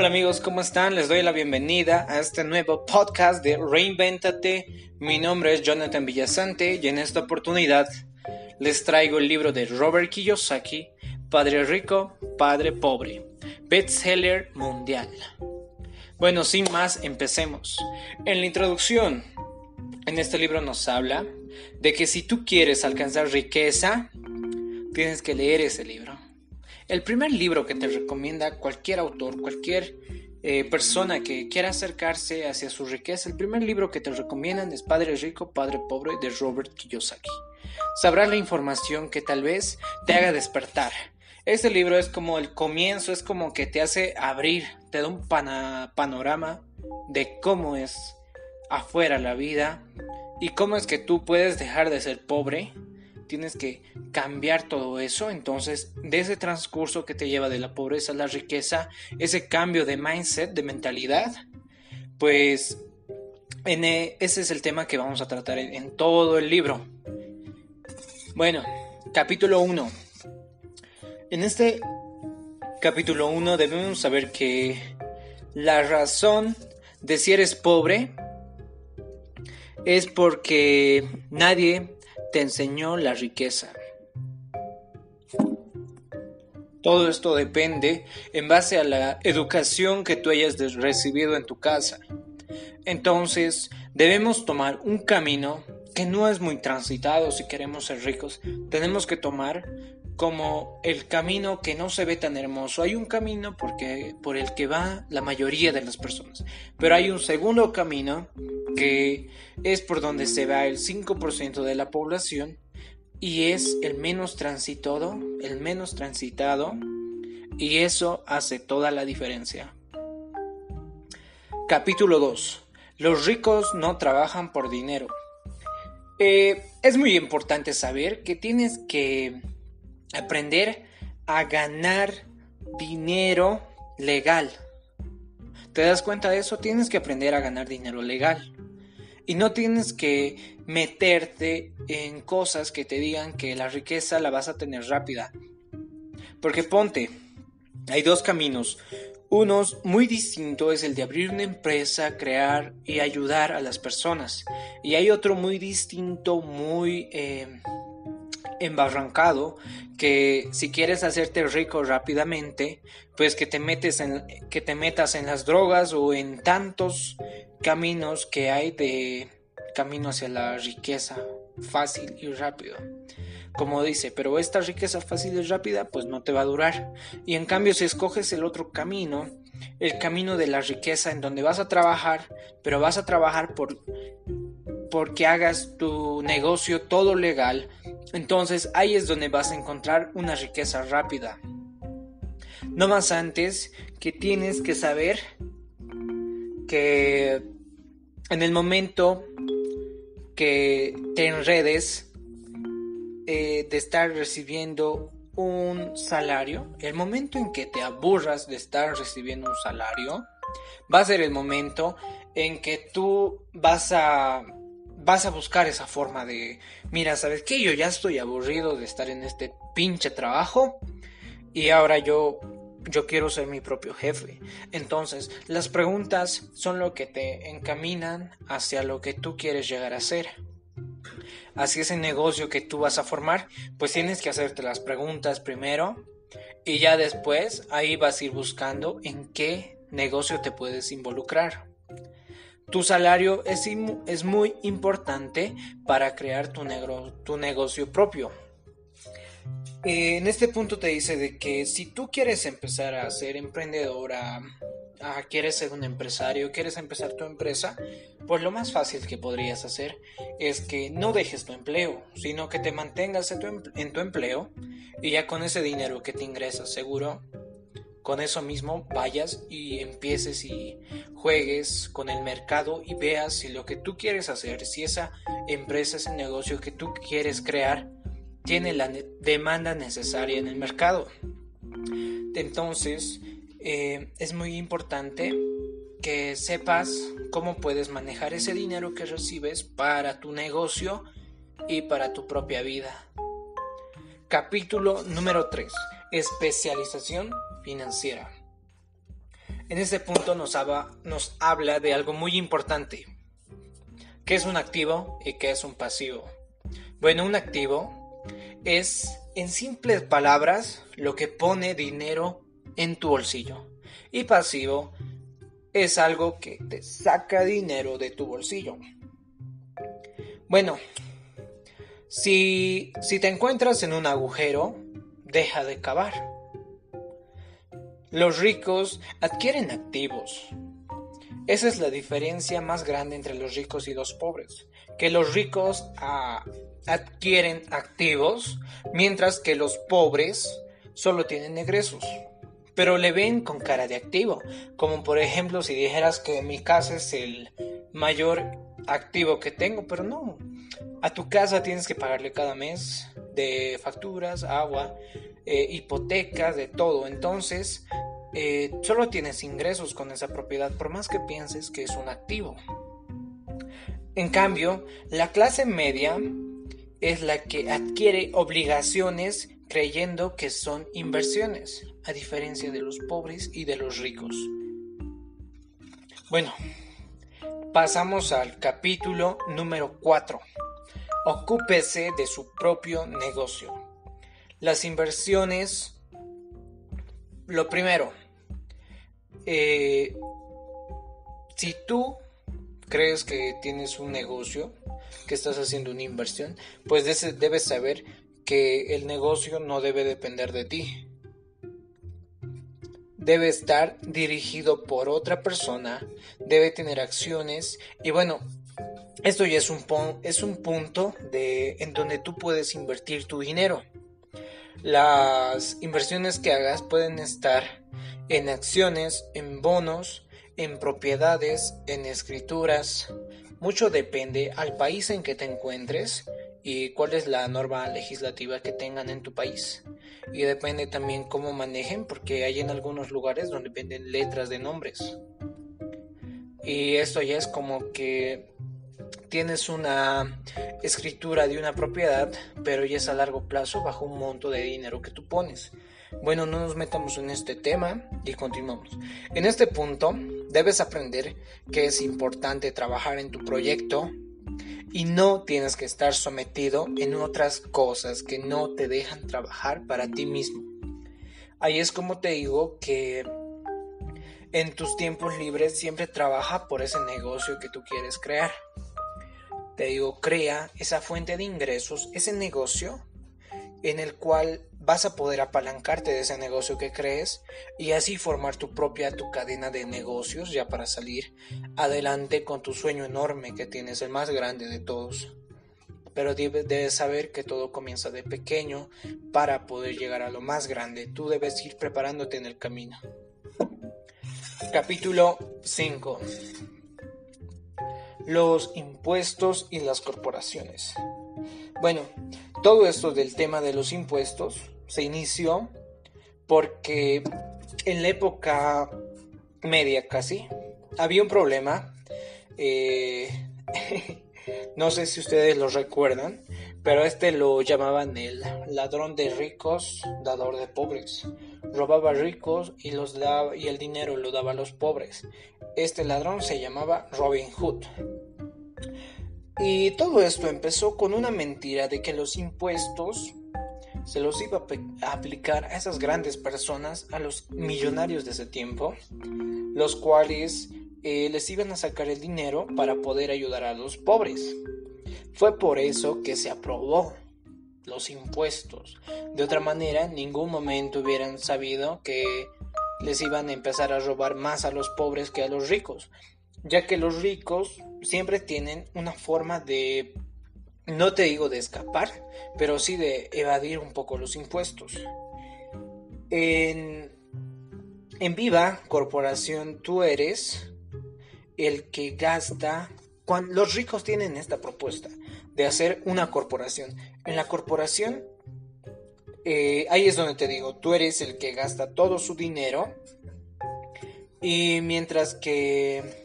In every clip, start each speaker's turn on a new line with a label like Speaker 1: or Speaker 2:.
Speaker 1: Hola amigos, ¿cómo están? Les doy la bienvenida a este nuevo podcast de Reinventate. Mi nombre es Jonathan Villasante y en esta oportunidad les traigo el libro de Robert Kiyosaki, Padre Rico, Padre Pobre, bestseller mundial. Bueno, sin más, empecemos. En la introducción, en este libro nos habla de que si tú quieres alcanzar riqueza, tienes que leer ese libro. El primer libro que te recomienda cualquier autor, cualquier eh, persona que quiera acercarse hacia su riqueza, el primer libro que te recomiendan es Padre Rico, Padre Pobre de Robert Kiyosaki. Sabrás la información que tal vez te haga despertar. Este libro es como el comienzo, es como que te hace abrir, te da un panorama de cómo es afuera la vida y cómo es que tú puedes dejar de ser pobre tienes que cambiar todo eso. Entonces, de ese transcurso que te lleva de la pobreza a la riqueza, ese cambio de mindset, de mentalidad, pues en e, ese es el tema que vamos a tratar en, todo el libro. Bueno, capítulo 1. En este capítulo 1 debemos saber que la razón de si eres pobre es porque nadie te enseñó la riqueza. Todo esto depende en base a la educación que tú hayas recibido en tu casa. Entonces, debemos tomar un camino que no es muy transitado si queremos ser ricos. Tenemos que tomar como el camino que no se ve tan hermoso. Hay un camino porque, por el que va la mayoría de las personas, pero hay un segundo camino que es por donde se va el 5% de la población y es el menos transitado, el menos transitado y eso hace toda la diferencia. Capítulo 2. Los ricos no trabajan por dinero. Eh, es muy importante saber que tienes que aprender a ganar dinero legal. ¿Te das cuenta de eso? Tienes que aprender a ganar dinero legal. Y no tienes que meterte en cosas que te digan que la riqueza la vas a tener rápida. Porque ponte, hay dos caminos. Uno muy distinto es el de abrir una empresa, crear y ayudar a las personas. Y hay otro muy distinto, muy eh, embarrancado, que si quieres hacerte rico rápidamente, pues que te metes en, que te metas en las drogas o en tantos caminos que hay de camino hacia la riqueza fácil y rápido. Como dice, pero esta riqueza fácil y rápida pues no te va a durar. Y en cambio si escoges el otro camino, el camino de la riqueza en donde vas a trabajar, pero vas a trabajar por porque hagas tu negocio todo legal, entonces ahí es donde vas a encontrar una riqueza rápida. No más antes que tienes que saber que en el momento que te enredes eh, de estar recibiendo un salario, el momento en que te aburras de estar recibiendo un salario, va a ser el momento en que tú vas a vas a buscar esa forma de, mira, ¿sabes qué? Yo ya estoy aburrido de estar en este pinche trabajo y ahora yo yo quiero ser mi propio jefe. Entonces, las preguntas son lo que te encaminan hacia lo que tú quieres llegar a ser. Así ese negocio que tú vas a formar, pues tienes que hacerte las preguntas primero y ya después ahí vas a ir buscando en qué negocio te puedes involucrar. Tu salario es, es muy importante para crear tu, tu negocio propio. Eh, en este punto te dice de que si tú quieres empezar a ser emprendedora, quieres ser un empresario, quieres empezar tu empresa, pues lo más fácil que podrías hacer es que no dejes tu empleo, sino que te mantengas en tu, en tu empleo y ya con ese dinero que te ingresas seguro, con eso mismo vayas y empieces y juegues con el mercado y veas si lo que tú quieres hacer, si esa empresa, ese negocio que tú quieres crear, tiene la demanda necesaria en el mercado. Entonces, eh, es muy importante que sepas cómo puedes manejar ese dinero que recibes para tu negocio y para tu propia vida. Capítulo número 3. Especialización financiera. En este punto nos, nos habla de algo muy importante. ¿Qué es un activo y qué es un pasivo? Bueno, un activo es, en simples palabras, lo que pone dinero en tu bolsillo. Y pasivo es algo que te saca dinero de tu bolsillo. Bueno, si, si te encuentras en un agujero, deja de cavar. Los ricos adquieren activos. Esa es la diferencia más grande entre los ricos y los pobres. Que los ricos ah, adquieren activos, mientras que los pobres solo tienen egresos. Pero le ven con cara de activo. Como por ejemplo si dijeras que mi casa es el mayor activo que tengo, pero no. A tu casa tienes que pagarle cada mes de facturas, agua, eh, hipotecas, de todo. Entonces, eh, solo tienes ingresos con esa propiedad, por más que pienses que es un activo. En cambio, la clase media es la que adquiere obligaciones creyendo que son inversiones, a diferencia de los pobres y de los ricos. Bueno, pasamos al capítulo número 4. Ocúpese de su propio negocio. Las inversiones, lo primero, eh, si tú crees que tienes un negocio, que estás haciendo una inversión, pues debes saber que el negocio no debe depender de ti. Debe estar dirigido por otra persona, debe tener acciones y bueno, esto ya es un, es un punto de, en donde tú puedes invertir tu dinero. Las inversiones que hagas pueden estar en acciones, en bonos, en propiedades, en escrituras. Mucho depende al país en que te encuentres y cuál es la norma legislativa que tengan en tu país. Y depende también cómo manejen, porque hay en algunos lugares donde venden letras de nombres. Y esto ya es como que tienes una escritura de una propiedad, pero ya es a largo plazo bajo un monto de dinero que tú pones. Bueno, no nos metamos en este tema y continuamos. En este punto, debes aprender que es importante trabajar en tu proyecto y no tienes que estar sometido en otras cosas que no te dejan trabajar para ti mismo. Ahí es como te digo que en tus tiempos libres siempre trabaja por ese negocio que tú quieres crear. Te digo, crea esa fuente de ingresos, ese negocio en el cual vas a poder apalancarte de ese negocio que crees y así formar tu propia tu cadena de negocios ya para salir adelante con tu sueño enorme que tienes, el más grande de todos. Pero debes saber que todo comienza de pequeño para poder llegar a lo más grande. Tú debes ir preparándote en el camino. Capítulo 5. Los impuestos y las corporaciones. Bueno, todo esto del tema de los impuestos se inició porque en la época media casi había un problema. Eh, no sé si ustedes lo recuerdan, pero este lo llamaban el ladrón de ricos, dador de pobres. Robaba ricos y, los y el dinero lo daba a los pobres. Este ladrón se llamaba Robin Hood. Y todo esto empezó con una mentira de que los impuestos se los iba a aplicar a esas grandes personas, a los millonarios de ese tiempo, los cuales eh, les iban a sacar el dinero para poder ayudar a los pobres. Fue por eso que se aprobó los impuestos. De otra manera, en ningún momento hubieran sabido que les iban a empezar a robar más a los pobres que a los ricos ya que los ricos siempre tienen una forma de, no te digo de escapar, pero sí de evadir un poco los impuestos. En, en Viva Corporación tú eres el que gasta, cuando, los ricos tienen esta propuesta de hacer una corporación. En la corporación, eh, ahí es donde te digo, tú eres el que gasta todo su dinero y mientras que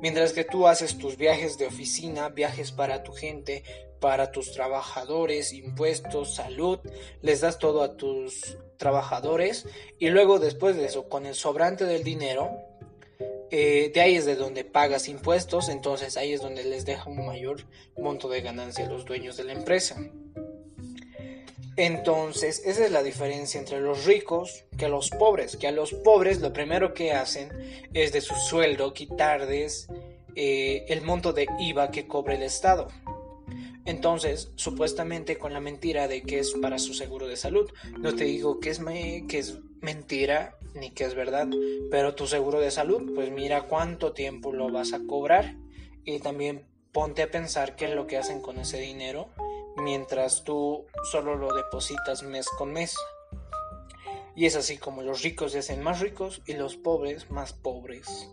Speaker 1: Mientras que tú haces tus viajes de oficina, viajes para tu gente, para tus trabajadores, impuestos, salud, les das todo a tus trabajadores y luego después de eso, con el sobrante del dinero, eh, de ahí es de donde pagas impuestos, entonces ahí es donde les deja un mayor monto de ganancia a los dueños de la empresa. Entonces, esa es la diferencia entre los ricos que los pobres, que a los pobres lo primero que hacen es de su sueldo quitarles eh, el monto de IVA que cobra el Estado. Entonces, supuestamente con la mentira de que es para su seguro de salud. No te digo que es, que es mentira ni que es verdad, pero tu seguro de salud, pues mira cuánto tiempo lo vas a cobrar y también ponte a pensar qué es lo que hacen con ese dinero mientras tú solo lo depositas mes con mes. Y es así como los ricos se hacen más ricos y los pobres más pobres.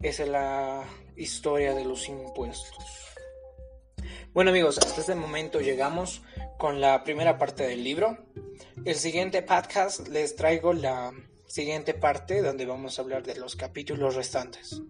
Speaker 1: Esa es la historia de los impuestos. Bueno amigos, hasta este momento llegamos con la primera parte del libro. El siguiente podcast les traigo la siguiente parte donde vamos a hablar de los capítulos restantes.